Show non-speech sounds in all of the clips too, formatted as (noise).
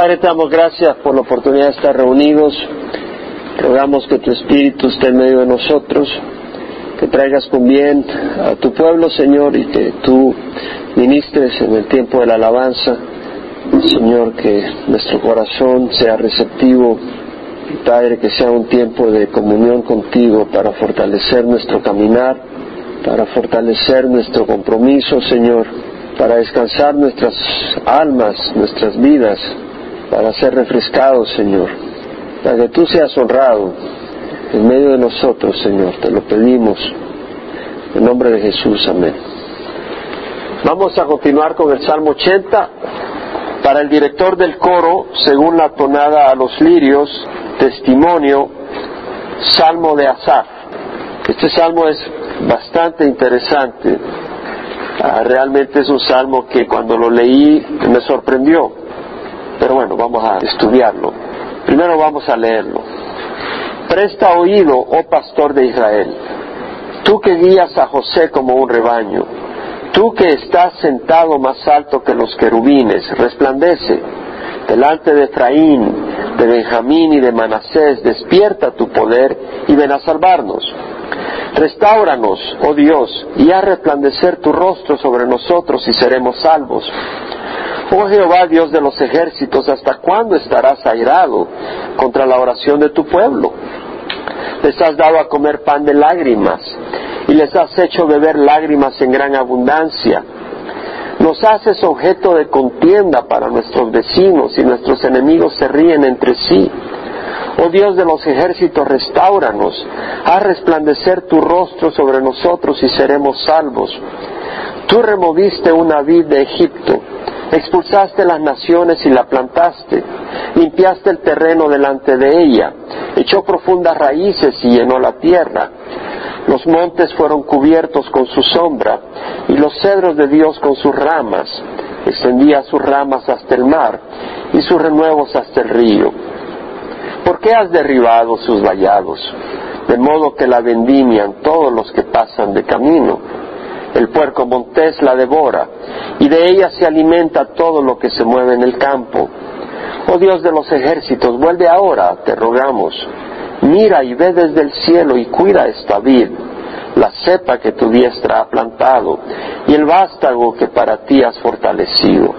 Padre, te damos gracias por la oportunidad de estar reunidos. Rogamos que tu Espíritu esté en medio de nosotros, que traigas con bien a tu pueblo, Señor, y que tú ministres en el tiempo de la alabanza. Señor, que nuestro corazón sea receptivo. Padre, que sea un tiempo de comunión contigo para fortalecer nuestro caminar, para fortalecer nuestro compromiso, Señor, para descansar nuestras almas, nuestras vidas, para ser refrescados, Señor, para que tú seas honrado en medio de nosotros, Señor, te lo pedimos. En nombre de Jesús, amén. Vamos a continuar con el Salmo 80. Para el director del coro, según la tonada a los lirios, testimonio, Salmo de Asaf. Este salmo es bastante interesante. Ah, realmente es un salmo que cuando lo leí me sorprendió. Pero bueno, vamos a estudiarlo. Primero vamos a leerlo. Presta oído, oh pastor de Israel, tú que guías a José como un rebaño, tú que estás sentado más alto que los querubines, resplandece delante de Efraín, de Benjamín y de Manasés, despierta tu poder y ven a salvarnos. Restáuranos, oh Dios, y haz resplandecer tu rostro sobre nosotros y seremos salvos. Oh Jehová, Dios de los ejércitos, ¿hasta cuándo estarás airado contra la oración de tu pueblo? Les has dado a comer pan de lágrimas y les has hecho beber lágrimas en gran abundancia. Nos haces objeto de contienda para nuestros vecinos y nuestros enemigos se ríen entre sí. Oh Dios de los ejércitos, restauranos, haz resplandecer tu rostro sobre nosotros y seremos salvos. Tú removiste una vid de Egipto, expulsaste las naciones y la plantaste, limpiaste el terreno delante de ella, echó profundas raíces y llenó la tierra. Los montes fueron cubiertos con su sombra y los cedros de Dios con sus ramas. Extendía sus ramas hasta el mar y sus renuevos hasta el río. ¿Por qué has derribado sus vallados? De modo que la vendimian todos los que pasan de camino. El puerco montés la devora, y de ella se alimenta todo lo que se mueve en el campo. Oh Dios de los ejércitos, vuelve ahora, te rogamos. Mira y ve desde el cielo y cuida esta vid, la cepa que tu diestra ha plantado, y el vástago que para ti has fortalecido.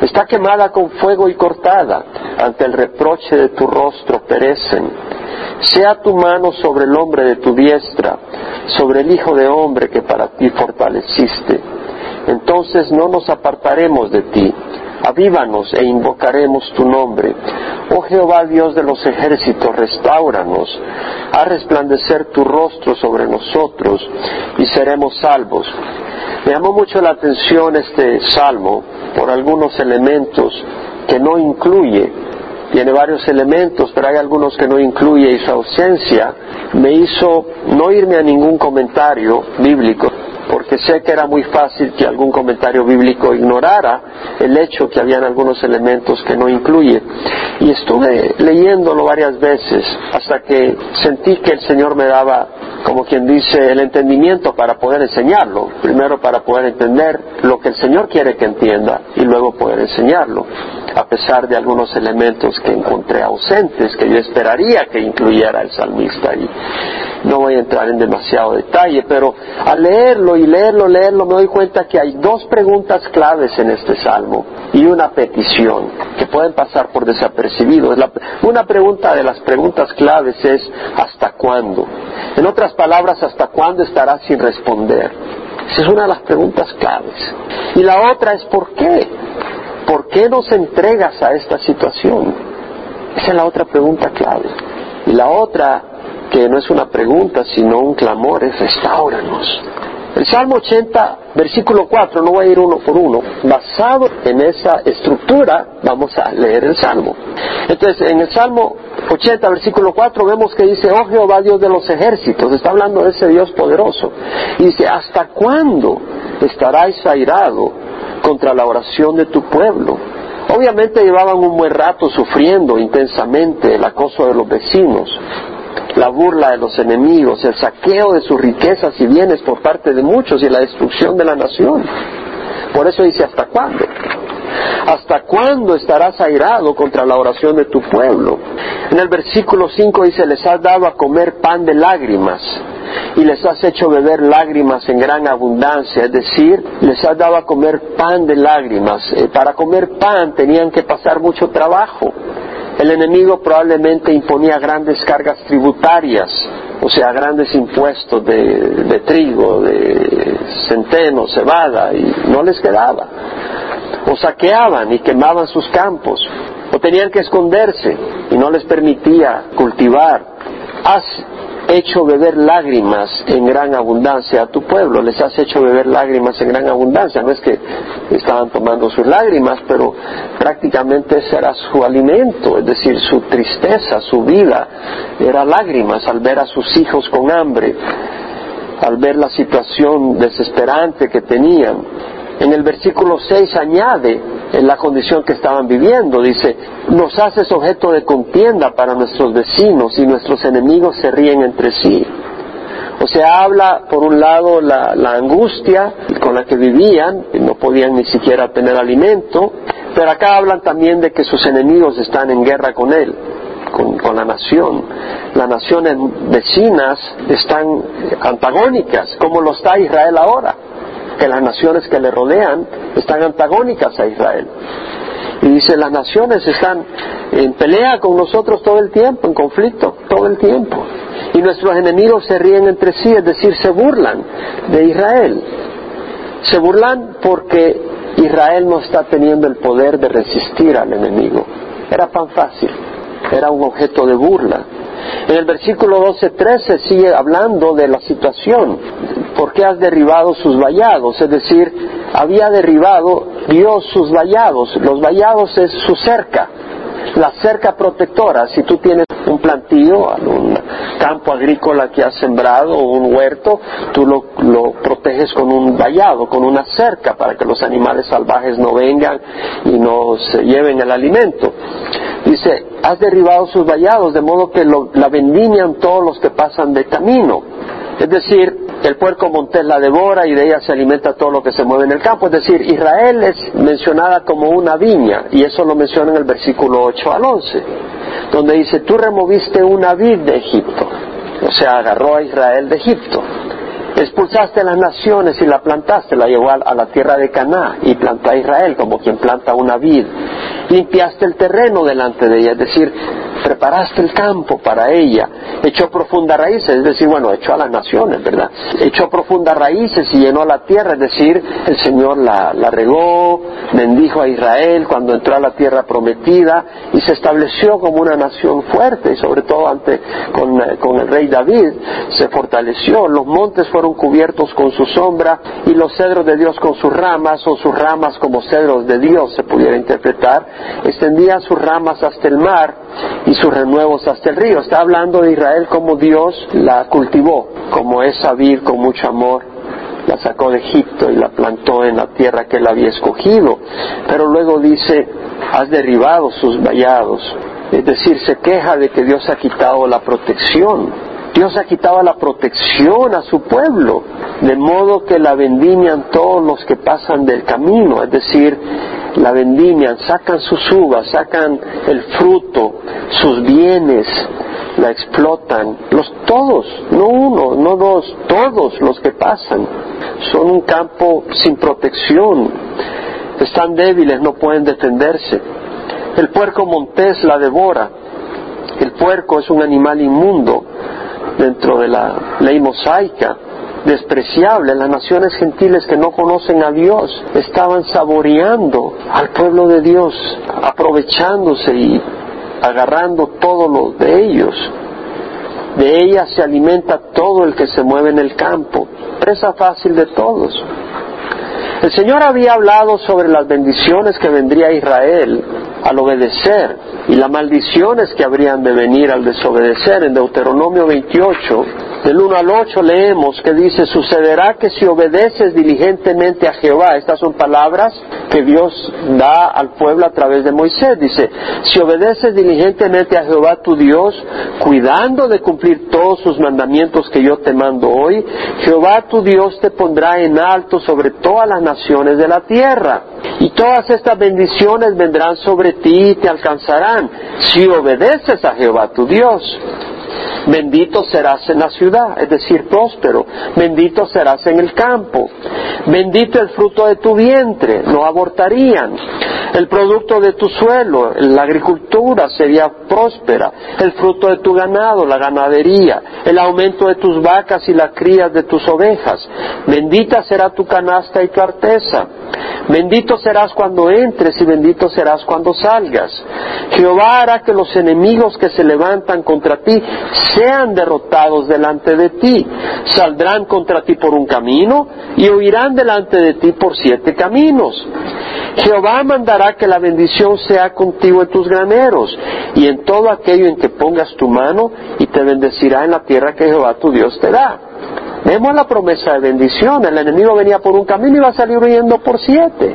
Está quemada con fuego y cortada, ante el reproche de tu rostro perecen. Sea tu mano sobre el hombre de tu diestra, sobre el Hijo de hombre que para ti fortaleciste. Entonces no nos apartaremos de ti. Avívanos e invocaremos tu nombre. Oh Jehová Dios de los ejércitos, restauranos. Haz resplandecer tu rostro sobre nosotros y seremos salvos. Me llamó mucho la atención este salmo por algunos elementos que no incluye. Tiene varios elementos, pero hay algunos que no incluye y su ausencia me hizo no irme a ningún comentario bíblico porque sé que era muy fácil que algún comentario bíblico ignorara el hecho que habían algunos elementos que no incluye. Y estuve leyéndolo varias veces hasta que sentí que el Señor me daba, como quien dice, el entendimiento para poder enseñarlo. Primero para poder entender lo que el Señor quiere que entienda y luego poder enseñarlo, a pesar de algunos elementos que encontré ausentes, que yo esperaría que incluyera el salmista. Y no voy a entrar en demasiado detalle, pero al leerlo y leerlo, leerlo, me doy cuenta que hay dos preguntas claves en este salmo y una petición que pueden pasar por desapercibidos. una pregunta de las preguntas claves es ¿hasta cuándo? En otras palabras, ¿hasta cuándo estarás sin responder? Esa es una de las preguntas claves. Y la otra es ¿por qué? ¿Por qué nos entregas a esta situación? Esa es la otra pregunta clave. Y la otra, que no es una pregunta, sino un clamor, es restauranos. El Salmo 80, versículo 4, no voy a ir uno por uno, basado en esa estructura, vamos a leer el Salmo. Entonces, en el Salmo 80, versículo 4, vemos que dice, oh Jehová Dios de los ejércitos, está hablando de ese Dios poderoso. Y dice, ¿hasta cuándo estarás airado contra la oración de tu pueblo? Obviamente llevaban un buen rato sufriendo intensamente el acoso de los vecinos, la burla de los enemigos, el saqueo de sus riquezas y bienes por parte de muchos y la destrucción de la nación. Por eso dice, ¿hasta cuándo? ¿Hasta cuándo estarás airado contra la oración de tu pueblo? En el versículo 5 dice, les has dado a comer pan de lágrimas y les has hecho beber lágrimas en gran abundancia, es decir, les has dado a comer pan de lágrimas. Eh, para comer pan tenían que pasar mucho trabajo. El enemigo probablemente imponía grandes cargas tributarias, o sea, grandes impuestos de, trigo, de centeno, cebada, y no les quedaba. O saqueaban y quemaban sus campos, o tenían que esconderse y no les permitía cultivar hecho beber lágrimas en gran abundancia a tu pueblo, les has hecho beber lágrimas en gran abundancia. No es que estaban tomando sus lágrimas, pero prácticamente ese era su alimento, es decir, su tristeza, su vida, era lágrimas al ver a sus hijos con hambre, al ver la situación desesperante que tenían. En el versículo 6 añade en la condición que estaban viviendo, dice, nos haces objeto de contienda para nuestros vecinos y nuestros enemigos se ríen entre sí. O sea, habla por un lado la, angustia con la que vivían, no podían ni siquiera tener alimento, pero acá hablan también de que sus enemigos están en guerra con él, con, con la nación. Las naciones vecinas están antagónicas, como lo está Israel ahora que las naciones que le rodean están antagónicas a Israel. Y dice, las naciones están en pelea con nosotros todo el tiempo, en conflicto todo el tiempo. Y nuestros enemigos se ríen entre sí, es decir, se burlan de Israel. Se burlan porque Israel no está teniendo el poder de resistir al enemigo. Era tan fácil, era un objeto de burla. En el versículo 12-13 sigue hablando de la situación. ¿Por qué has derribado sus vallados? Es decir, había derribado Dios sus vallados. Los vallados es su cerca, la cerca protectora. Si tú tienes un plantío, un campo agrícola que has sembrado o un huerto, tú lo, lo, proteges con un vallado, con una cerca para que los animales salvajes no vengan y no se lleven el alimento. Dice, has derribado sus vallados, de modo que la vendimian todos los que pasan de camino. Es decir, el puerco montés la devora y de ella se alimenta todo lo que se mueve en el campo. Es decir, Israel es mencionada como una viña, y eso lo menciona en el versículo 8 al 11, donde dice, tú removiste una vid de Egipto, o sea, agarró a Israel de Egipto. Expulsaste las naciones y la plantaste, la llevó a la tierra de Caná y plantó a Israel como quien planta una vid. Limpiaste el terreno delante de ella, es decir, preparaste el campo para ella, echó profundas raíces, es decir, bueno, echó a las naciones, ¿verdad? Echó profundas raíces y llenó la tierra, es decir, el Señor la, regó, bendijo a Israel cuando entró a la tierra prometida y se estableció como una nación fuerte y sobre todo ante, con, con el rey David se fortaleció, los montes fueron cubiertos con su sombra y los cedros de Dios con sus ramas o sus ramas como cedros de Dios se pudiera interpretar, extendían sus ramas hasta el mar y sus renuevos hasta el río. Está hablando de Israel como Dios la cultivó, como esa vid con mucho amor la sacó de Egipto y la plantó en la tierra que él había escogido. Pero luego dice, has derribado sus vallados. Es decir, se queja de que Dios ha quitado la protección. Dios ha quitado la protección a su pueblo, de modo que la vendimian todos los que pasan del camino, es decir, la vendimian, sacan sus uvas, sacan el fruto, sus bienes, la explotan, los todos, no uno, no dos, todos los que pasan. Son un campo sin protección, están débiles, no pueden defenderse. El puerco montés la devora. El puerco es un animal inmundo dentro de la ley mosaica despreciable. Las naciones gentiles que no conocen a Dios estaban saboreando al pueblo de Dios, aprovechándose y agarrando todo lo de ellos. De ella se alimenta todo el que se mueve en el campo, presa fácil de todos. El Señor había hablado sobre las bendiciones que vendría a Israel al obedecer y las maldiciones que habrían de venir al desobedecer. En Deuteronomio 28, Del 1 al 8 leemos que dice, sucederá que si obedeces diligentemente a Jehová, estas son palabras que Dios da al pueblo a través de Moisés, dice, si obedeces diligentemente a Jehová tu Dios, cuidando de cumplir todos sus mandamientos que yo te mando hoy, Jehová tu Dios te pondrá en alto sobre todas las naciones de la tierra. Y todas estas bendiciones vendrán sobre ti y te alcanzarán si obedeces a Jehová tu Dios. Bendito serás en la ciudad, es decir, próspero. Bendito serás en el campo. Bendito el fruto de tu vientre, no abortarían. El producto de tu suelo, la agricultura sería próspera. El fruto de tu ganado, la ganadería. El aumento de tus vacas y las crías de tus ovejas. Bendita será tu canasta y tu arteza. Bendito serás cuando entres y bendito serás cuando salgas. Jehová hará que los enemigos que se levantan contra ti sean derrotados delante de ti. Saldrán contra ti por un camino y huirán delante de ti por siete caminos. Jehová mandará que la bendición sea contigo en tus graneros y en todo aquello en que pongas tu mano y te bendecirá en la tierra que Jehová tu Dios te da. Vemos la promesa de bendición. El enemigo venía por un camino y iba a salir huyendo por siete.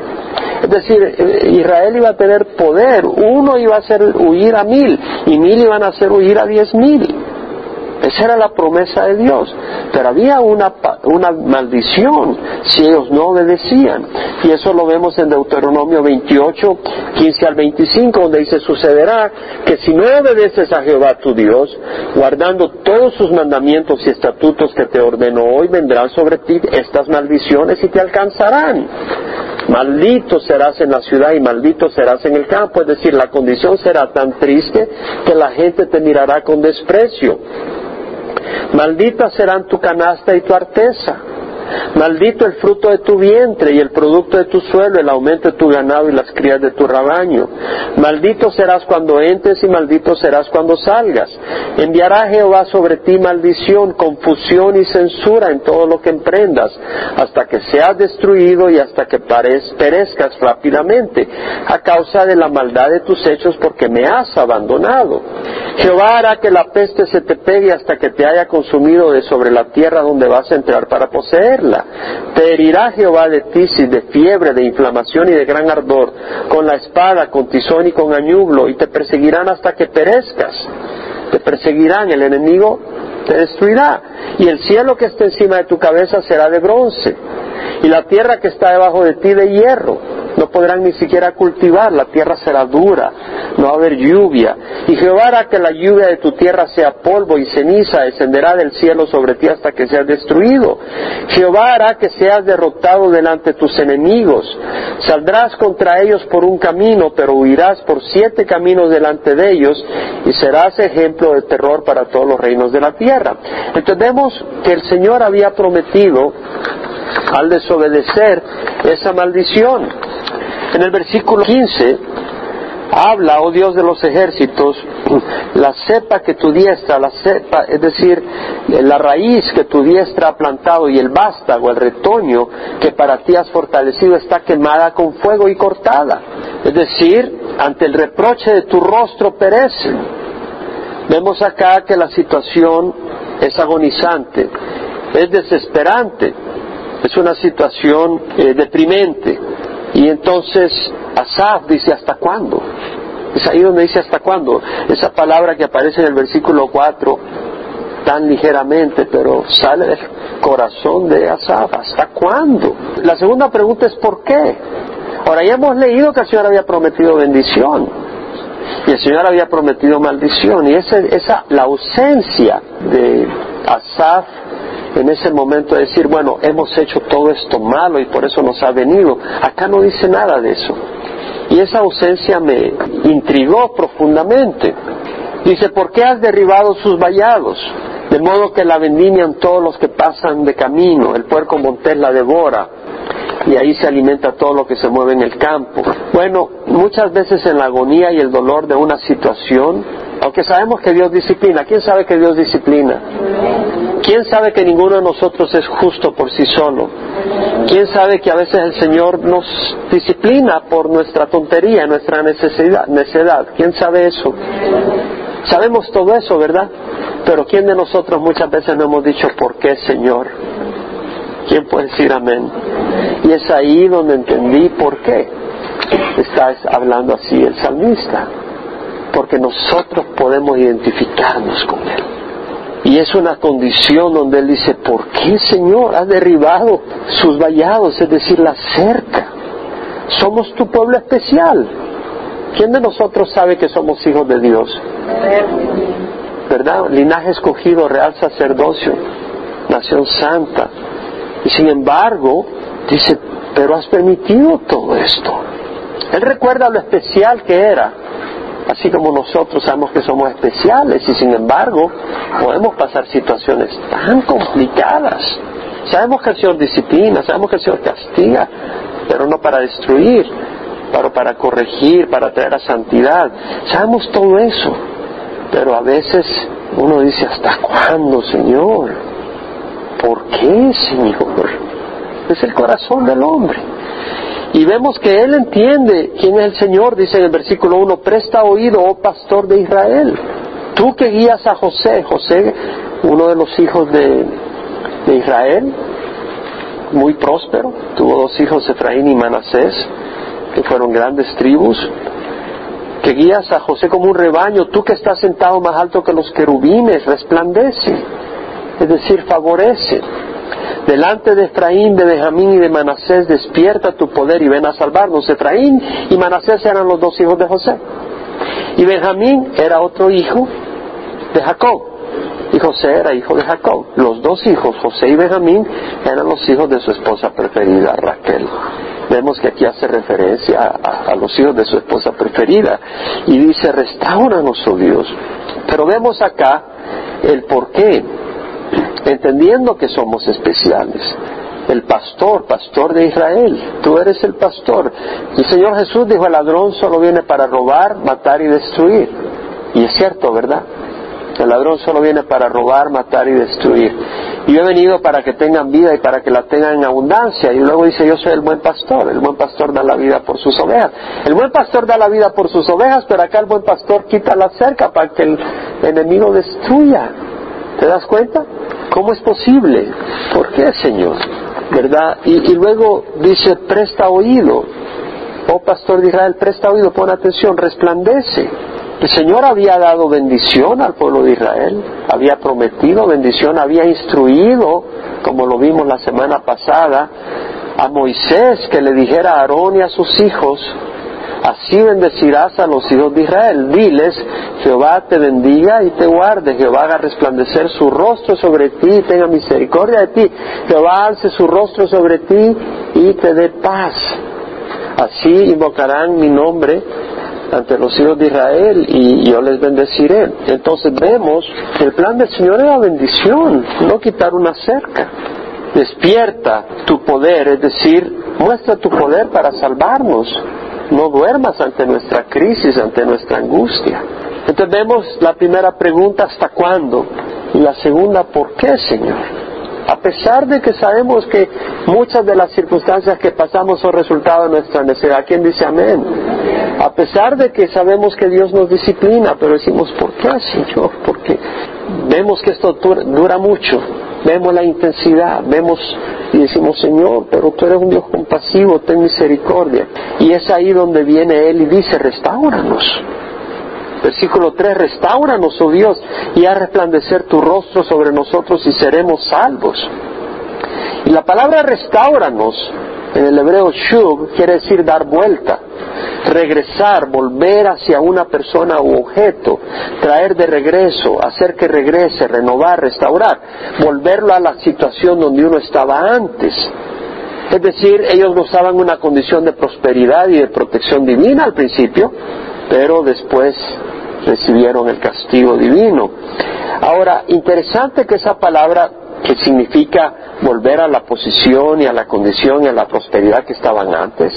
Es decir, eh, Israel iba a tener poder. Uno iba a hacer huir a mil y mil iban a hacer huir a diez mil. Esa era la promesa de Dios. Pero había una, maldición si ellos no obedecían. Y eso lo vemos en Deuteronomio 28, 15 al 25, donde dice, sucederá que si no obedeces a Jehová tu Dios, guardando todos sus mandamientos y estatutos que te ordenó hoy, vendrán sobre ti estas maldiciones y te alcanzarán. Maldito serás en la ciudad y maldito serás en el campo. Es decir, la condición será tan triste que la gente te mirará con desprecio. Maldita serán tu canasta y tu arteza. Maldito el fruto de tu vientre y el producto de tu suelo, el aumento de tu ganado y las crías de tu rabaño. Maldito serás cuando entres y maldito serás cuando salgas. Enviará Jehová sobre ti maldición, confusión y censura en todo lo que emprendas, hasta que seas destruido y hasta que perezcas rápidamente, a causa de la maldad de tus hechos, porque me has abandonado. Jehová hará que la peste se te pegue hasta que te haya consumido de sobre la tierra donde vas a entrar para poseer te herirá Jehová de ti si de fiebre, de inflamación y de gran ardor, con la espada, con tizón y con añublo, y te perseguirán hasta que perezcas. Te perseguirán, el enemigo te destruirá. Y el cielo que está encima de tu cabeza será de bronce, y la tierra que está debajo de ti de hierro no podrán ni siquiera cultivar, la tierra será dura, no va a haber lluvia. Y Jehová hará que la lluvia de tu tierra sea polvo y ceniza, descenderá del cielo sobre ti hasta que seas destruido. Jehová hará que seas derrotado delante de tus enemigos. Saldrás contra ellos por un camino, pero huirás por siete caminos delante de ellos y serás ejemplo de terror para todos los reinos de la tierra. Entendemos que el Señor había prometido al desobedecer esa maldición. En el versículo 15 habla, oh Dios de los ejércitos, la cepa que tu diestra, la cepa, es decir, la raíz que tu diestra ha plantado y el vástago, el retoño que para ti has fortalecido está quemada con fuego y cortada. Es decir, ante el reproche de tu rostro perecen. Vemos acá que la situación es agonizante, es desesperante, es una situación eh, deprimente. Y entonces Asaf dice, ¿hasta cuándo? Es ahí donde dice hasta cuándo. Esa palabra que aparece en el versículo 4 tan ligeramente, pero sale del corazón de Asaf. ¿Hasta cuándo? La segunda pregunta es ¿por qué? Ahora ya hemos leído que el Señor había prometido bendición y el Señor había prometido maldición y esa, esa la ausencia de Asaf en ese momento decir, bueno, hemos hecho todo esto malo y por eso nos ha venido. Acá no dice nada de eso. Y esa ausencia me intrigó profundamente. Dice, ¿por qué has derribado sus vallados? De modo que la vendimian todos los que pasan de camino, el puerco montés la devora, y ahí se alimenta todo lo que se mueve en el campo. Bueno, muchas veces en la agonía y el dolor de una situación, aunque sabemos que Dios disciplina, ¿quién sabe que Dios disciplina? ¿Quién sabe que ninguno de nosotros es justo por sí solo? ¿Quién sabe que a veces el Señor nos disciplina por nuestra tontería, nuestra necesidad, necedad? ¿Quién sabe eso? Sabemos todo eso, ¿verdad? Pero ¿quién de nosotros muchas veces no hemos dicho por qué, Señor? ¿Quién puede decir amén? Y es ahí donde entendí por qué está hablando así el salmista. Porque nosotros podemos identificarnos con Él. Y es una condición donde Él dice, ¿por qué Señor has derribado sus vallados, es decir, la cerca? Somos tu pueblo especial. ¿Quién de nosotros sabe que somos hijos de Dios? ¿Verdad? Linaje escogido, real sacerdocio, nación santa. Y sin embargo, dice, pero has permitido todo esto. Él recuerda lo especial que era, así como nosotros sabemos que somos especiales y sin embargo podemos pasar situaciones tan complicadas. Sabemos que el Señor disciplina, sabemos que el Señor castiga, pero no para destruir, pero para corregir, para traer a santidad. Sabemos todo eso, pero a veces uno dice, ¿hasta cuándo, Señor? ¿Por qué, Señor? Es el corazón del hombre. Y vemos que él entiende quién es el Señor, dice en el versículo 1, presta oído, oh pastor de Israel. Tú que guías a José, José, uno de los hijos de, de Israel, muy próspero, tuvo dos hijos, Efraín y Manasés, que fueron grandes tribus, que guías a José como un rebaño, tú que estás sentado más alto que los querubines, resplandece, es decir, favorece. Delante de Efraín, de Benjamín y de Manasés, despierta tu poder y ven a salvarnos. Efraín y Manasés eran los dos hijos de José. Y Benjamín era otro hijo de Jacob. Y José era hijo de Jacob. Los dos hijos, José y Benjamín, eran los hijos de su esposa preferida, Raquel. Vemos que aquí hace referencia a, los hijos de su esposa preferida y dice, restauranos, oh Dios. Pero vemos acá el por qué, entendiendo que somos especiales. El pastor, pastor de Israel, tú eres el pastor. El Señor Jesús dijo, el ladrón solo viene para robar, matar y destruir. Y es cierto, ¿verdad? El ladrón solo viene para robar, matar y destruir. Y yo he venido para que tengan vida y para que la tengan en abundancia. Y luego dice, yo soy el buen pastor. El buen pastor da la vida por sus ovejas. El buen pastor da la vida por sus ovejas, pero acá el buen pastor quita la cerca para que el enemigo destruya. ¿Te das cuenta? ¿Cómo es posible? ¿Por qué, Señor? ¿Verdad? Y, luego dice, presta oído. Oh pastor de Israel, presta oído, pon atención, resplandece el Señor había dado bendición al pueblo de Israel, había prometido bendición, había instruido, como lo vimos la semana pasada, a Moisés que le dijera a Aarón y a sus hijos, así bendecirás a los hijos de Israel. Diles, Jehová te bendiga y te guarde, Jehová haga resplandecer su rostro sobre ti y tenga misericordia de ti, Jehová alce su rostro sobre ti y te dé paz. Así invocarán mi nombre ante los hijos de Israel y yo les bendeciré. Entonces vemos que el plan del Señor era bendición, no quitar una cerca. Despierta tu poder, es decir, muestra tu poder para salvarnos. No duermas ante nuestra crisis, ante nuestra angustia. Entonces vemos la primera pregunta, ¿hasta cuándo? Y la segunda, ¿por qué, Señor? A pesar de que sabemos que muchas de las circunstancias que pasamos son resultado de nuestra necesidad. ¿Quién dice amén? A pesar de que sabemos que Dios nos disciplina, pero decimos, ¿por qué, Señor? Porque vemos que esto dura mucho, vemos la intensidad, vemos y decimos, Señor, pero tú eres un Dios compasivo, ten misericordia. Y es ahí donde viene Él y dice, restauranos. Versículo 3, restauranos, oh Dios, y haz resplandecer tu rostro sobre nosotros y seremos salvos. Y la palabra restauranos en el hebreo shub quiere decir dar vuelta, regresar, volver hacia una persona u objeto, traer de regreso, hacer que regrese, renovar, restaurar, volverlo a la situación donde uno estaba antes. Es decir, ellos gozaban una condición de prosperidad y de protección divina al principio, pero después recibieron el castigo divino. Ahora, interesante que esa palabra que significa volver a la posición y a la condición y a la prosperidad que estaban antes,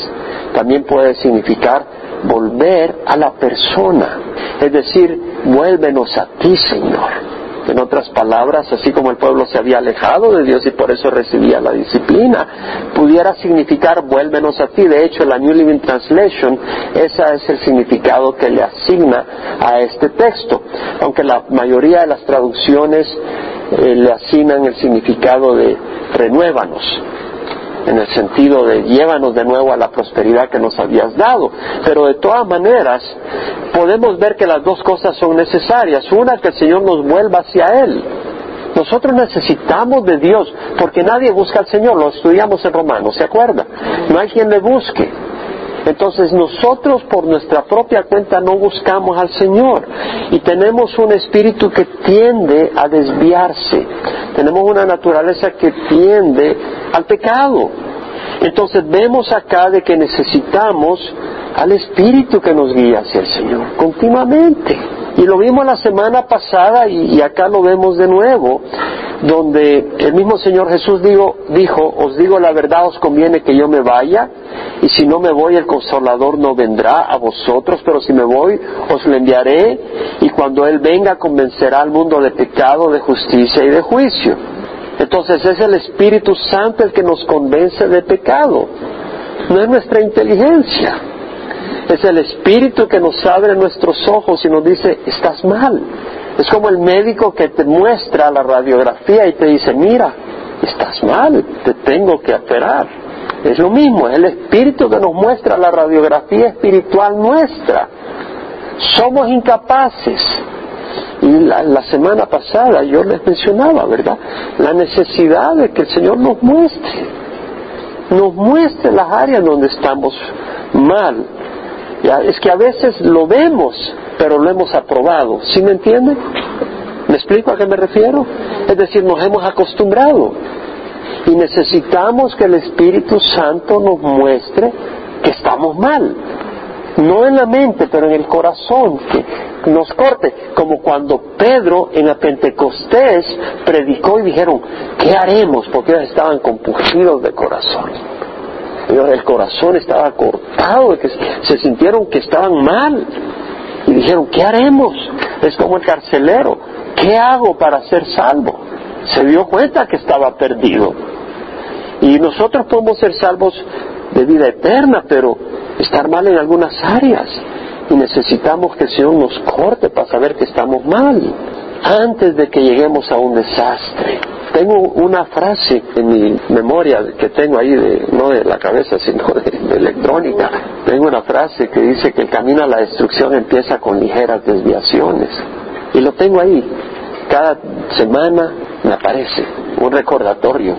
también puede significar volver a la persona, es decir, vuélvenos a ti, Señor. En otras palabras, así como el pueblo se había alejado de Dios y por eso recibía la disciplina, pudiera significar vuélvenos a ti. De hecho, la New Living Translation, ese es el significado que le asigna a este texto. Aunque la mayoría de las traducciones eh, le asignan el significado de renuévanos en el sentido de llévanos de nuevo a la prosperidad que nos habías dado. Pero de todas maneras, podemos ver que las dos cosas son necesarias. Una, que el Señor nos vuelva hacia Él. Nosotros necesitamos de Dios, porque nadie busca al Señor, lo estudiamos en Romanos, ¿se acuerda? No hay quien le busque. Entonces nosotros por nuestra propia cuenta no buscamos al Señor y tenemos un espíritu que tiende a desviarse, tenemos una naturaleza que tiende al pecado. Entonces vemos acá de que necesitamos al espíritu que nos guía hacia el Señor continuamente. Y lo vimos la semana pasada y, acá lo vemos de nuevo, donde el mismo Señor Jesús dijo, os digo la verdad, os conviene que yo me vaya, y si no me voy el consolador no vendrá a vosotros, pero si me voy os lo enviaré, y cuando Él venga convencerá al mundo de pecado, de justicia y de juicio. Entonces es el Espíritu Santo el que nos convence de pecado, no es nuestra inteligencia. Es el Espíritu que nos abre nuestros ojos y nos dice, estás mal. Es como el médico que te muestra la radiografía y te dice, mira, estás mal, te tengo que operar. Es lo mismo, es el Espíritu que nos muestra la radiografía espiritual nuestra. Somos incapaces. Y la, la, semana pasada yo les mencionaba, ¿verdad? La necesidad de que el Señor nos muestre, nos muestre las áreas donde estamos mal es que a veces lo vemos, pero lo hemos aprobado. ¿Sí me entiende? ¿Me explico a qué me refiero? Es decir, nos hemos acostumbrado. Y necesitamos que el Espíritu Santo nos muestre que estamos mal. No en la mente, pero en el corazón, que nos corte. Como cuando Pedro en la Pentecostés predicó y dijeron, ¿qué haremos? Porque ellos estaban compungidos de corazón el corazón estaba cortado, se sintieron que estaban mal. Y dijeron, ¿qué haremos? Es como el carcelero, ¿qué hago para ser salvo? Se dio cuenta que estaba perdido. Y nosotros podemos ser salvos de vida eterna, pero estar mal en algunas áreas. Y necesitamos que el Señor nos corte para saber que estamos mal, antes de que lleguemos a un desastre. Tengo una frase en mi memoria que tengo ahí, de, no de la cabeza, sino de, electrónica. Tengo una frase que dice que el camino a la destrucción empieza con ligeras desviaciones. Y lo tengo ahí. Cada semana me aparece un recordatorio.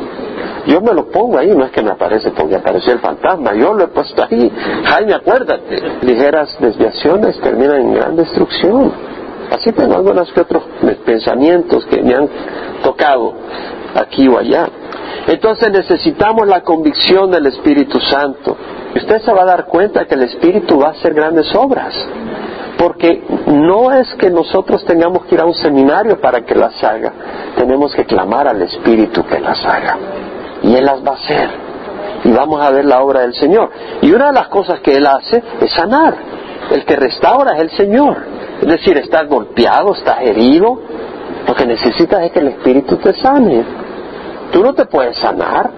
Yo me lo pongo ahí, no es que me aparece porque apareció el fantasma, yo lo he puesto ahí. Jaime, acuérdate, ligeras desviaciones terminan en gran destrucción. Así tengo algunos que otros pensamientos que me han tocado aquí o allá. Entonces necesitamos la convicción del Espíritu Santo. Usted se va a dar cuenta que el Espíritu va a hacer grandes obras. Porque no es que nosotros tengamos que ir a un seminario para que las haga. Tenemos que clamar al Espíritu que las haga. Y Él las va a hacer. Y vamos a ver la obra del Señor. Y una de las cosas que Él hace es sanar. El que restaura es el Señor. Es decir, estás golpeado, estás herido. Lo que necesitas es que el Espíritu te sane. Tú no te puedes sanar.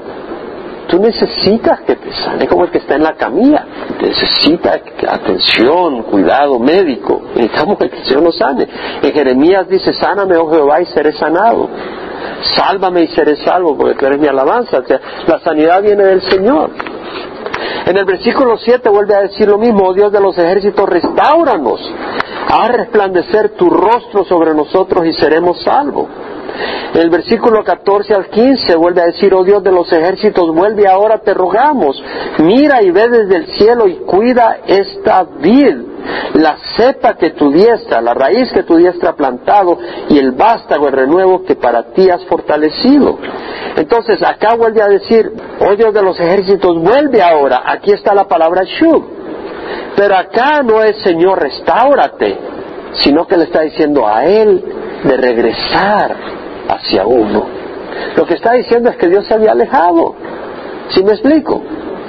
Tú necesitas que te sane, como el que está en la camilla. Necesita atención, cuidado médico. Necesitamos que el Señor nos sane. En Jeremías dice, sáname, oh Jehová, y seré sanado. Sálvame y seré salvo, porque tú eres mi alabanza. O sea, la sanidad viene del Señor. En el versículo 7 vuelve a decir lo mismo, oh Dios de los ejércitos, restauranos, haz resplandecer tu rostro sobre nosotros y seremos salvos. El versículo 14 al 15 vuelve a decir, oh Dios de los ejércitos, vuelve ahora, te rogamos, mira y ve desde el cielo y cuida esta vid, la cepa que tu diestra, la raíz que tu diestra ha plantado y el vástago, el renuevo que para ti has fortalecido. Entonces acá vuelve a decir, oh Dios de los ejércitos, vuelve ahora, aquí está la palabra shub. Pero acá no es Señor, restaurate, sino que le está diciendo a Él de regresar hacia uno. Lo que está diciendo es que Dios se había alejado. ¿Sí me explico?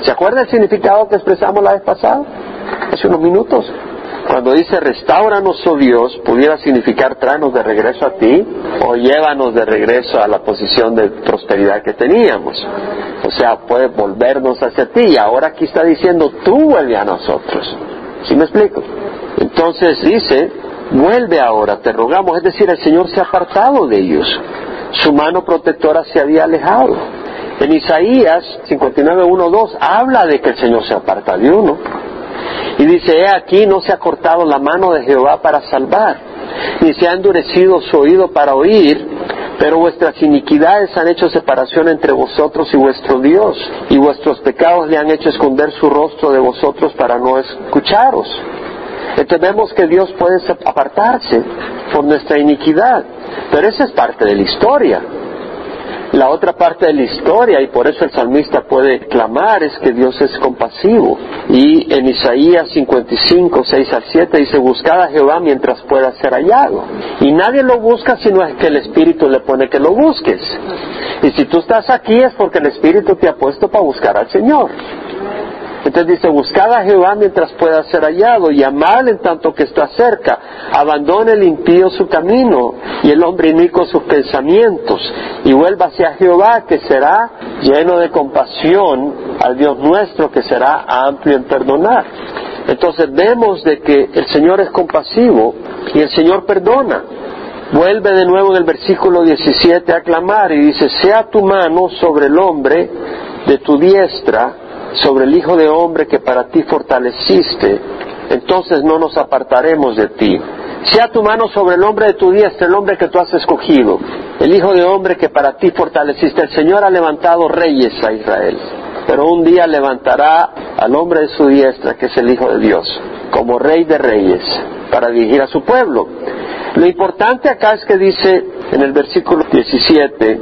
¿Se acuerda el significado que expresamos la vez pasada? Hace unos minutos. Cuando dice restauranos, oh Dios, pudiera significar tráenos de regreso a ti o llévanos de regreso a la posición de prosperidad que teníamos. O sea, puede volvernos hacia ti. Y ahora aquí está diciendo, tú vuelve a nosotros. ¿Sí me explico? Entonces dice, vuelve ahora, te rogamos. Es decir, el Señor se ha apartado de ellos. Su mano protectora se había alejado. En Isaías 59.1.2 habla de que el Señor se aparta de uno. Y dice, he aquí no se ha cortado la mano de Jehová para salvar, ni se ha endurecido su oído para oír, pero vuestras iniquidades han hecho separación entre vosotros y vuestro Dios, y vuestros pecados le han hecho esconder su rostro de vosotros para no escucharos. Entonces vemos que Dios puede apartarse por nuestra iniquidad, pero esa es parte de la historia. La otra parte de la historia, y por eso el salmista puede clamar, es que Dios es compasivo. Y en Isaías 55, 6 al 7 dice, buscad a Jehová mientras pueda ser hallado. Y nadie lo busca sino es que el Espíritu le pone que lo busques. Y si tú estás aquí es porque el Espíritu te ha puesto para buscar al Señor. Entonces dice, buscad a Jehová mientras pueda ser hallado y amadle en tanto que está cerca. Abandone el impío su camino y el hombre inico sus pensamientos y vuelva hacia Jehová que será lleno de compasión al Dios nuestro que será amplio en perdonar. Entonces vemos de que el Señor es compasivo y el Señor perdona. Vuelve de nuevo en el versículo 17 a clamar y dice, sea tu mano sobre el hombre de tu diestra sobre el Hijo de Hombre que para ti fortaleciste, entonces no nos apartaremos de ti. Sea tu mano sobre el hombre de tu diestra, el hombre que tú has escogido, el Hijo de Hombre que para ti fortaleciste. El Señor ha levantado reyes a Israel, pero un día levantará al hombre de su diestra, que es el Hijo de Dios, como Rey de Reyes, para dirigir a su pueblo. Lo importante acá es que dice en el versículo 17,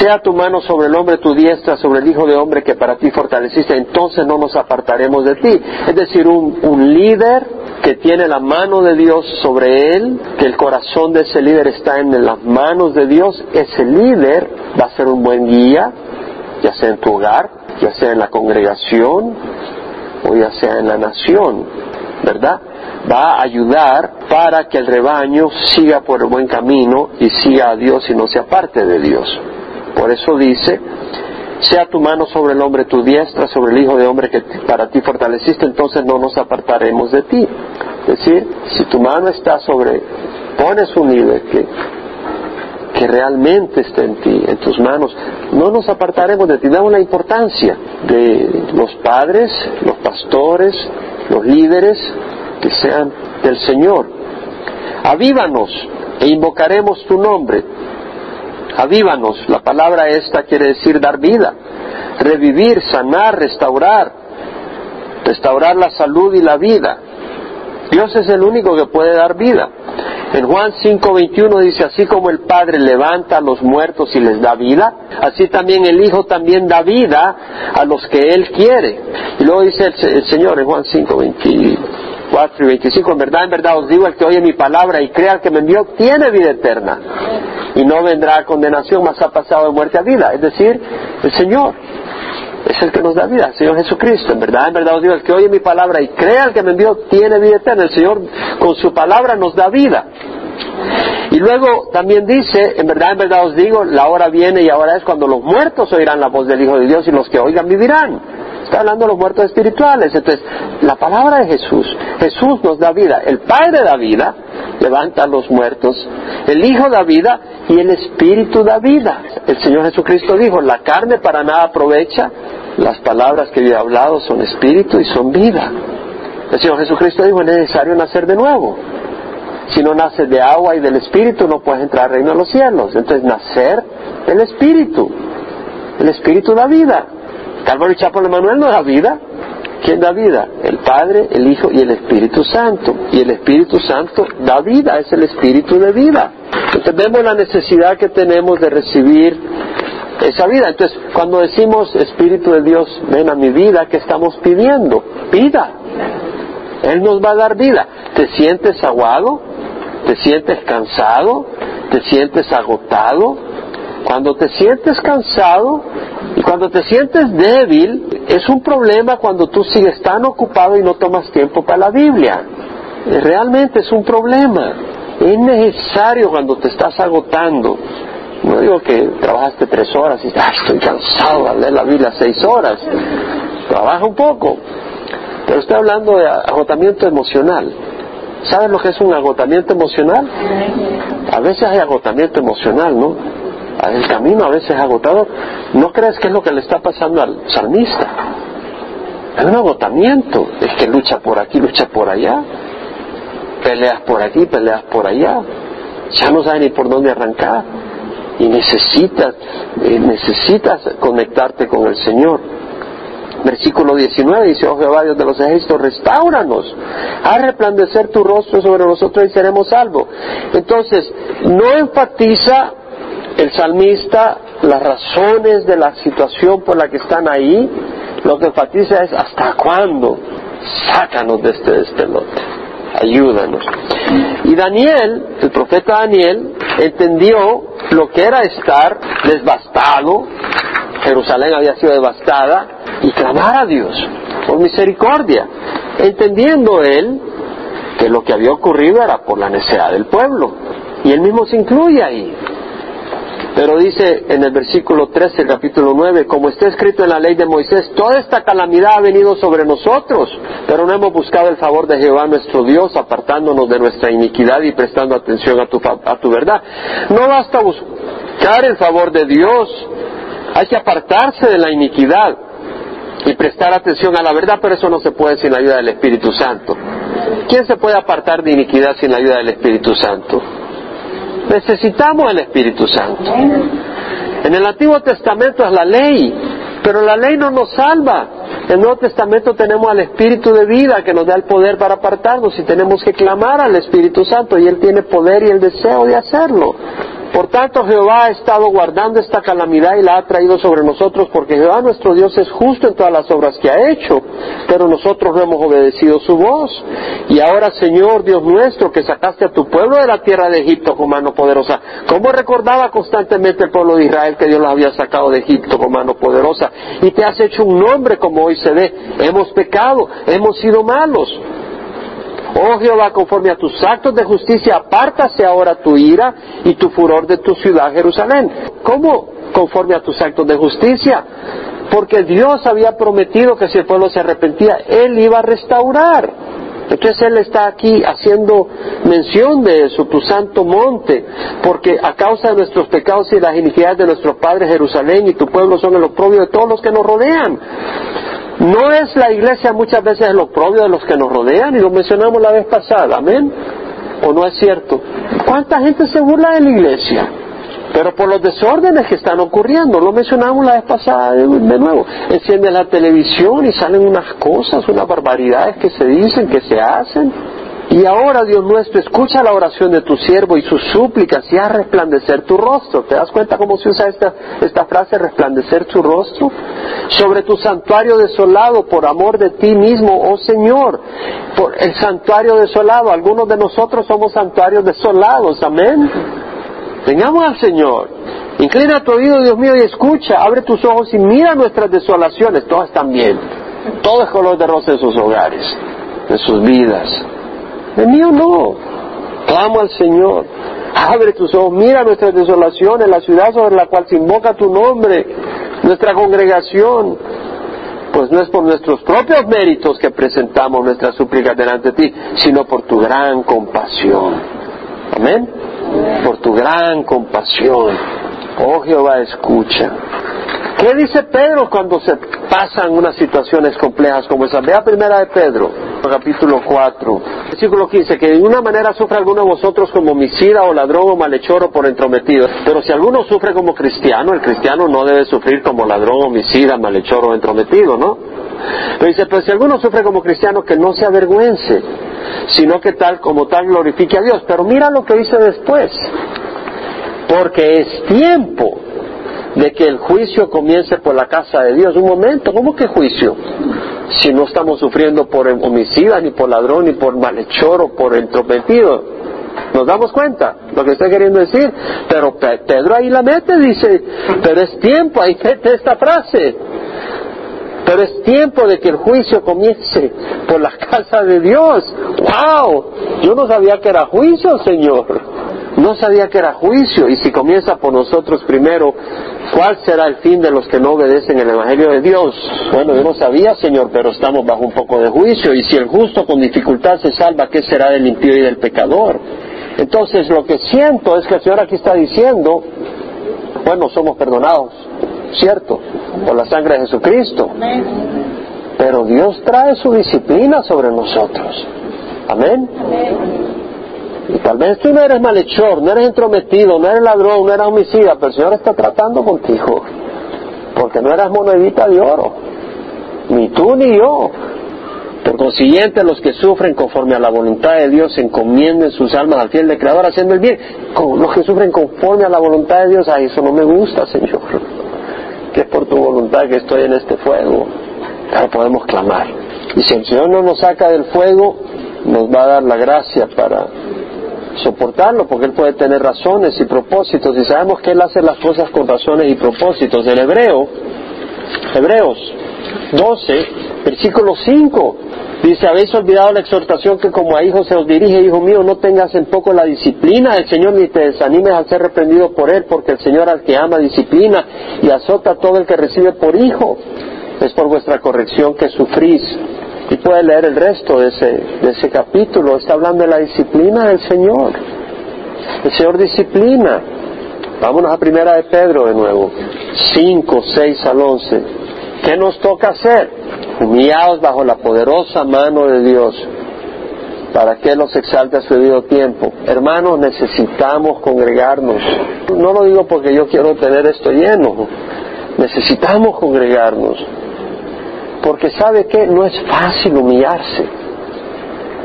sea tu mano sobre el hombre, tu diestra sobre el Hijo de Hombre que para ti fortaleciste, entonces no nos apartaremos de ti. Es decir, un, un líder que tiene la mano de Dios sobre él, que el corazón de ese líder está en las manos de Dios, ese líder va a ser un buen guía, ya sea en tu hogar, ya sea en la congregación o ya sea en la nación, ¿verdad? Va a ayudar para que el rebaño siga por el buen camino y siga a Dios y no se aparte de Dios. Por eso dice, sea tu mano sobre el hombre, tu diestra sobre el Hijo de Hombre que para ti fortaleciste, entonces no nos apartaremos de ti. Es decir, si tu mano está sobre, pones un líder que, que realmente esté en ti, en tus manos, no nos apartaremos de ti. Damos la importancia de los padres, los pastores, los líderes, que sean del Señor. Avívanos e invocaremos tu nombre avívanos. La palabra esta quiere decir dar vida, revivir, sanar, restaurar, restaurar la salud y la vida. Dios es el único que puede dar vida. En Juan 5:21 dice, así como el Padre levanta a los muertos y les da vida, así también el Hijo también da vida a los que Él quiere. Y luego dice el, Señor en Juan 5:24 y 25, en verdad, en verdad os digo, el que oye mi palabra y crea al que me envió, tiene vida eterna y no vendrá a condenación, mas ha pasado de muerte a vida. Es decir, el Señor es el que nos da vida, el Señor Jesucristo. En verdad, en verdad os digo, el que oye mi palabra y crea al que me envió, tiene vida eterna. El Señor con su palabra nos da vida. Y luego también dice, en verdad, en verdad os digo, la hora viene y ahora es cuando los muertos oirán la voz del Hijo de Dios y los que oigan vivirán. Está hablando de los muertos espirituales. Entonces, la palabra de Jesús, Jesús nos da vida. El Padre da vida, levanta a los muertos. El Hijo da vida y el Espíritu da vida. El Señor Jesucristo dijo, la carne para nada aprovecha, las palabras que yo he hablado son espíritu y son vida. El Señor Jesucristo dijo, es necesario nacer de nuevo. Si no naces de agua y del Espíritu, no puedes entrar al reino de los cielos. Entonces, nacer del Espíritu. El Espíritu da vida. Calvaro y Chapo Manuel no da vida. ¿Quién da vida? El Padre, el Hijo y el Espíritu Santo. Y el Espíritu Santo da vida, es el Espíritu de vida. Entonces la necesidad que tenemos de recibir esa vida. Entonces, cuando decimos Espíritu de Dios, ven a mi vida, ¿qué estamos pidiendo? Vida. Él nos va a dar vida. ¿Te sientes aguado? ¿Te sientes cansado? ¿Te sientes agotado? Cuando te sientes cansado y cuando te sientes débil, es un problema cuando tú sigues tan ocupado y no tomas tiempo para la Biblia. realmente es un problema. Es necesario cuando te estás agotando. No digo que trabajaste tres horas y ah, estoy cansado de leer la Biblia seis horas. Trabaja un poco. Pero estoy hablando de agotamiento emocional. ¿Sabes lo que es un agotamiento emocional? A veces hay agotamiento emocional, ¿no? El camino a veces es agotador. ¿No crees que es lo que le está pasando al salmista? Es un agotamiento. Es que lucha por aquí, lucha por allá. Peleas por aquí, peleas por allá. Ya no sabe ni por dónde arrancar. Y necesitas, eh, necesitas conectarte con el Señor. Versículo 19 dice, oh Jehová Dios de los ejércitos, restauranos, haz resplandecer tu rostro sobre nosotros y seremos salvos. Entonces, no enfatiza el salmista las razones de la situación por la que están ahí, lo que enfatiza es hasta cuándo, sácanos de este despelote, ayúdanos. Y Daniel, el profeta Daniel, entendió lo que era estar desbastado, Jerusalén había sido devastada, y clamar a Dios por misericordia, entendiendo él que lo que había ocurrido era por la necesidad del pueblo. Y él mismo se incluye ahí. Pero dice en el versículo 13 del capítulo 9, como está escrito en la ley de Moisés, toda esta calamidad ha venido sobre nosotros, pero no hemos buscado el favor de Jehová nuestro Dios, apartándonos de nuestra iniquidad y prestando atención a tu, a tu verdad. No basta buscar el favor de Dios, hay que apartarse de la iniquidad y prestar atención a la verdad, pero eso no se puede sin la ayuda del Espíritu Santo. ¿Quién se puede apartar de iniquidad sin la ayuda del Espíritu Santo? Necesitamos el Espíritu Santo. En el Antiguo Testamento es la ley, pero la ley no nos salva. En el Nuevo Testamento tenemos al Espíritu de vida que nos da el poder para apartarnos y tenemos que clamar al Espíritu Santo y Él tiene poder y el deseo de hacerlo. Por tanto, Jehová ha estado guardando esta calamidad y la ha traído sobre nosotros, porque Jehová nuestro Dios es justo en todas las obras que ha hecho, pero nosotros no hemos obedecido su voz. Y ahora, Señor Dios nuestro, que sacaste a tu pueblo de la tierra de Egipto con mano poderosa, ¿cómo recordaba constantemente el pueblo de Israel que Dios los había sacado de Egipto con mano poderosa? Y te has hecho un nombre como hoy se ve. Hemos pecado, hemos sido malos. Oh Jehová, conforme a tus actos de justicia, apártase ahora tu ira y tu furor de tu ciudad Jerusalén. ¿Cómo conforme a tus actos de justicia? Porque Dios había prometido que si el pueblo se arrepentía, Él iba a restaurar. Entonces Él está aquí haciendo mención de eso, tu santo monte, porque a causa de nuestros pecados y las iniquidades de nuestro Padre Jerusalén y tu pueblo son el oprobio de todos los que nos rodean. ¿No es la iglesia muchas veces el oprobio de los que nos rodean? Y lo mencionamos la vez pasada, amén. ¿O no es cierto? ¿Cuánta gente se burla de la iglesia? Pero por los desórdenes que están ocurriendo, lo mencionamos la vez pasada de, nuevo. Enciende la televisión y salen unas cosas, unas barbaridades que se dicen, que se hacen. Y ahora, Dios nuestro, escucha la oración de tu siervo y sus súplicas y haz resplandecer tu rostro. ¿Te das cuenta cómo se usa esta, esta frase, resplandecer tu rostro? Sobre tu santuario desolado por amor de ti mismo, oh Señor. Por el santuario desolado. Algunos de nosotros somos santuarios desolados. Amén. Tengamos al Señor. Inclina tu oído, Dios mío, y escucha. Abre tus ojos y mira nuestras desolaciones. Todas están bien. Todo es color de rosa en sus hogares, en sus vidas. El mío no. Clamo al Señor. Abre tus ojos, mira nuestras desolaciones, la ciudad sobre la cual se invoca tu nombre, nuestra congregación. Pues no es por nuestros propios méritos que presentamos nuestras súplicas delante de ti, sino por tu gran compasión. Amén. Por tu gran compasión. Oh Jehová, escucha. ¿Qué dice Pedro cuando se pasan unas situaciones complejas como esa? Vea primera de Pedro, capítulo 4, versículo 15, que de una manera sufre alguno de vosotros como homicida o ladrón o malhechor o por entrometido. Pero si alguno sufre como cristiano, el cristiano no debe sufrir como ladrón, homicida, malhechor o entrometido, ¿no? Pero dice, pero si alguno sufre como cristiano, que no se avergüence, sino que tal como tal glorifique a Dios. Pero mira lo que dice después. Porque es tiempo de que el juicio comience por la casa de Dios. Un momento, ¿cómo que juicio? Si no estamos sufriendo por homicida, ni por ladrón, ni por malhechor o por entrometido. ¿Nos damos cuenta lo que está queriendo decir? Pero Pedro ahí la mete, dice, pero es tiempo, ahí mete esta frase. Pero es tiempo de que el juicio comience por la (laughs) casa de Dios. ¡Wow! Yo no sabía que era juicio, Señor. No sabía que era juicio. Y si comienza por nosotros primero, ¿cuál será el fin de los que no obedecen el Evangelio de Dios? Bueno, yo no sabía, Señor, pero estamos bajo un poco de juicio. Y si el justo con dificultad se salva, ¿qué será del impío y del pecador? Entonces, lo que siento es que el Señor aquí está diciendo, bueno, somos perdonados, ¿cierto? Por la sangre de Jesucristo. Pero Dios trae su disciplina sobre nosotros. Amén. Y tal vez tú no eres malhechor, no eres entrometido, no eres ladrón, no eres homicida, pero el Señor está tratando contigo. Porque no eras monedita de oro. Ni tú ni yo. Por consiguiente, los que sufren conforme a la voluntad de Dios encomienden sus almas al fiel de Creador haciendo el bien. los que sufren conforme a la voluntad de Dios, ay, eso no me gusta, Señor. Que es por tu voluntad que estoy en este fuego. Pero podemos clamar. Y si el Señor no nos saca del fuego, nos va a dar la gracia para soportarlo, porque Él puede tener razones y propósitos. Y sabemos que Él hace las cosas con razones y propósitos. En hebreo, Hebreos 12, versículo 5, Dice, habéis olvidado la exhortación que como a hijos se os dirige, hijo mío, no tengas en poco la disciplina del Señor ni te desanimes al ser reprendido por Él, porque el Señor al que ama disciplina y azota a todo el que recibe por hijo. Es por vuestra corrección que sufrís. Y puede leer el resto de ese, de ese capítulo. Está hablando de la disciplina del Señor. El Señor disciplina. Vámonos a primera de Pedro de nuevo. 5, 6 al 11. ¿Qué nos toca hacer? Humillados bajo la poderosa mano de Dios, para que los exalte a su debido tiempo. Hermanos, necesitamos congregarnos. No lo digo porque yo quiero tener esto lleno. Necesitamos congregarnos. Porque sabe que no es fácil humillarse.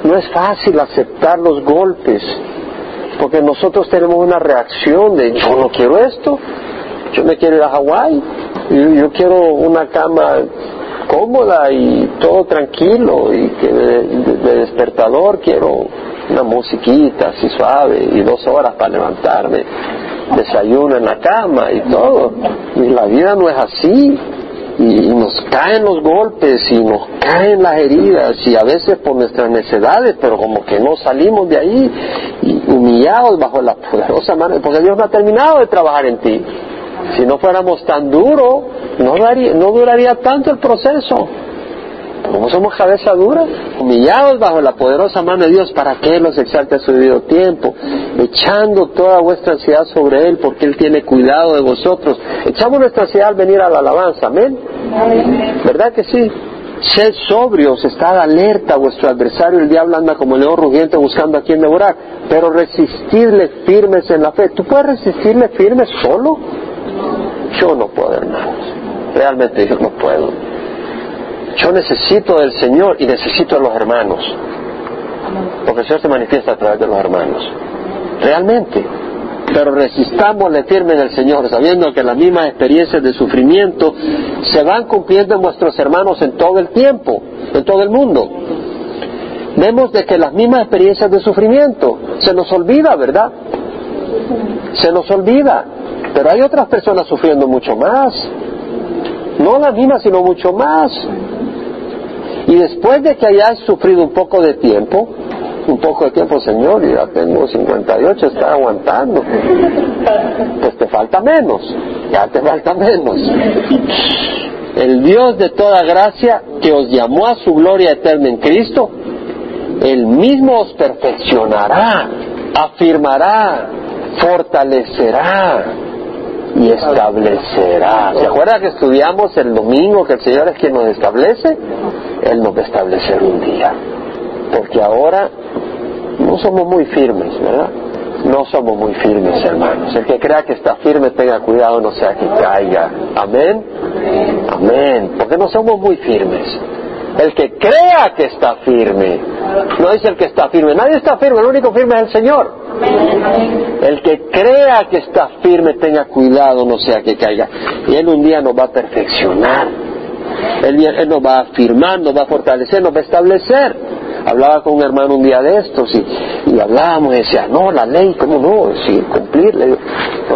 No es fácil aceptar los golpes. Porque nosotros tenemos una reacción de yo no quiero esto, yo me quiero ir a Hawái, yo, quiero una cama cómoda y todo tranquilo y que de, despertador quiero una musiquita así suave y dos horas para levantarme, desayuno en la cama y todo. Y la vida no es así y nos caen los golpes y nos caen las heridas y a veces por nuestras necesidades, pero como que no salimos de ahí y humillados bajo la poderosa mano, porque Dios no ha terminado de trabajar en ti. Si no fuéramos tan duros, no, no duraría tanto el proceso. Como somos cabeza dura, humillados bajo la poderosa mano de Dios, para que Él los exalte a su debido tiempo, echando toda vuestra ansiedad sobre Él, porque Él tiene cuidado de vosotros. Echamos nuestra ansiedad al venir a la alabanza, amén. ¿Verdad que sí? Sed sobrios, estad alerta, vuestro adversario, el diablo anda como león rugiente buscando a quien devorar, pero resistirle firmes en la fe. ¿Tú puedes resistirle firmes solo? Yo no puedo, hermanos. Realmente yo no puedo. Yo necesito del Señor y necesito de los hermanos. Porque el Señor se manifiesta a través de los hermanos. Realmente. Pero resistámosle firme en el Señor, sabiendo que las mismas experiencias de sufrimiento se van cumpliendo en vuestros hermanos en todo el tiempo, en todo el mundo. Vemos de que las mismas experiencias de sufrimiento se nos olvida, ¿verdad? Se nos olvida. Pero hay otras personas sufriendo mucho más. No las mismas, sino mucho más. Y después de que hayas sufrido un poco de tiempo, un poco de tiempo, Señor, ya tengo 58, está aguantando. Pues te falta menos, ya te falta menos. El Dios de toda gracia que os llamó a su gloria eterna en Cristo, Él mismo os perfeccionará, afirmará, fortalecerá y establecerá. ¿Se acuerda que estudiamos el domingo que el Señor es quien nos establece? Él nos va a establecer un día. Porque ahora no somos muy firmes, ¿verdad? No somos muy firmes, hermanos. El que crea que está firme, tenga cuidado, no sea que caiga. Amén. Amén. Porque no somos muy firmes. El que crea que está firme, no dice el que está firme. Nadie está firme, el único firme es el Señor. El que crea que está firme, tenga cuidado, no sea que caiga. Y Él un día nos va a perfeccionar. Él, nos va a afirmar, nos va a fortalecer, nos va a establecer. Hablaba con un hermano un día de estos y, y hablábamos y decía, no, la ley, ¿cómo no? Sí, cumplirle.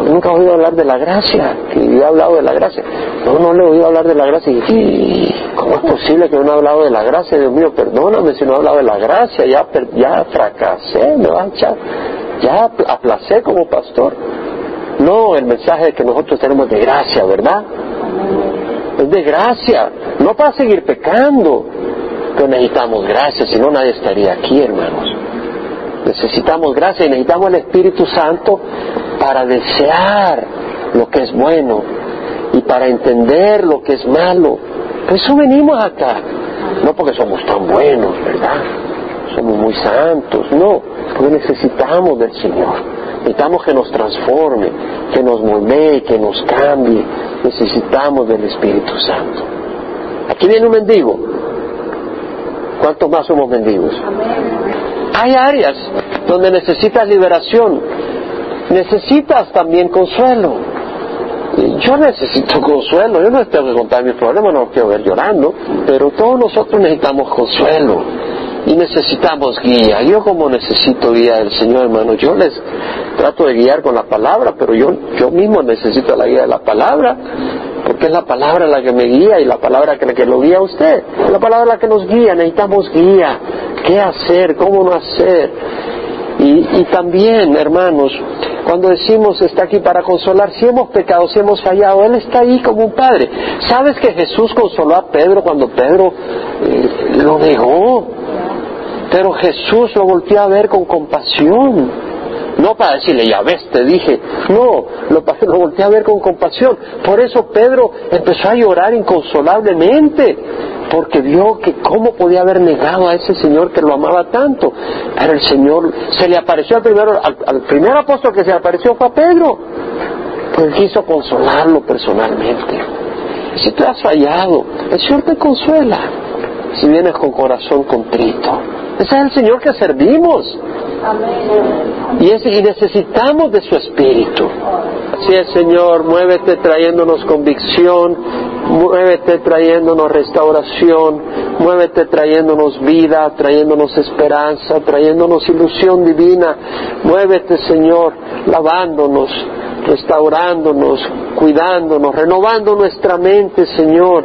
nunca he oído hablar de la gracia, que yo he hablado de la gracia. No, no le he oído hablar de la gracia. Y, ¿Cómo es posible que no he hablado de la gracia? Dios mío, perdóname si no he hablado de la gracia, ya, ya fracasé, me va a echar, ya aplacé como pastor. No, el mensaje que nosotros tenemos de gracia, ¿verdad? Es de gracia, no para seguir pecando, pero necesitamos gracia, si no nadie estaría aquí, hermanos. Necesitamos gracia y necesitamos el Espíritu Santo para desear lo que es bueno y para entender lo que es malo. Por eso venimos acá, no porque somos tan buenos, ¿verdad? Somos muy santos, no, porque necesitamos del Señor. Necesitamos que nos transforme, que nos moldee, que nos cambie. Necesitamos del Espíritu Santo. Aquí viene un mendigo. ¿Cuántos más somos mendigos? Hay áreas donde necesitas liberación. Necesitas también consuelo. Yo necesito consuelo. Yo no tengo que contar mis problemas, no los quiero ver llorando. Pero todos nosotros necesitamos consuelo y necesitamos guía. Yo como necesito guía del Señor, hermano, yo les trato de guiar con la palabra, pero yo, yo mismo necesito la guía de la palabra, porque es la palabra la que me guía y la palabra que, que lo guía a usted. La palabra la que nos guía, necesitamos guía. ¿Qué hacer? ¿Cómo no hacer? Y, y también, hermanos, cuando decimos está aquí para consolar, si hemos pecado, si hemos fallado, Él está ahí como un padre. ¿Sabes que Jesús consoló a Pedro cuando Pedro eh, lo negó? Pero Jesús lo volvió a ver con compasión. No para decirle, ya ves, te dije. No, lo, (laughs) lo volteé a ver con compasión. Por eso Pedro empezó a llorar inconsolablemente, porque vio que cómo podía haber negado a ese Señor que lo amaba tanto. Pero el Señor se le apareció al, primer apóstol que se le apareció fue Pedro. Pues quiso consolarlo personalmente. Si tú has fallado, el Señor te consuela. Si vienes con corazón contrito. Ese es el Señor que servimos. Y, y necesitamos de su Espíritu. Así es, Señor, muévete trayéndonos convicción, muévete trayéndonos restauración, muévete trayéndonos vida, trayéndonos esperanza, trayéndonos ilusión divina. Muévete, Señor, lavándonos, restaurándonos, cuidándonos, renovando nuestra mente, Señor,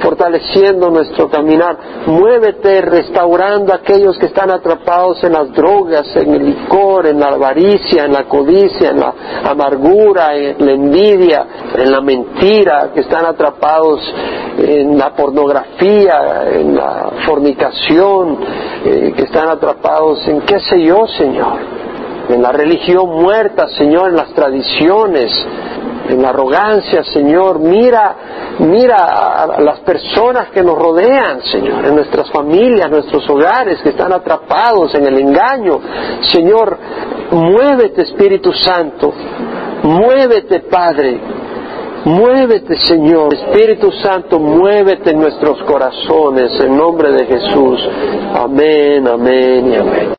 fortaleciendo nuestro caminar. Muévete restaurando a aquellos que están atrapados en las drogas, en el licor, en la avaricia, en la codicia, en la amargura, en la envidia, en la mentira, que están atrapados en la pornografía, en la fornicación, eh, que están atrapados en qué sé yo, Señor en la religión muerta, Señor, en las tradiciones, en la arrogancia, Señor. Mira, mira a las personas que nos rodean, Señor, en nuestras familias, nuestros hogares que están atrapados en el engaño. Señor, muévete, Espíritu Santo. Muévete, Padre. Muévete, Señor. Espíritu Santo, muévete en nuestros corazones en nombre de Jesús. Amén, amén y amén.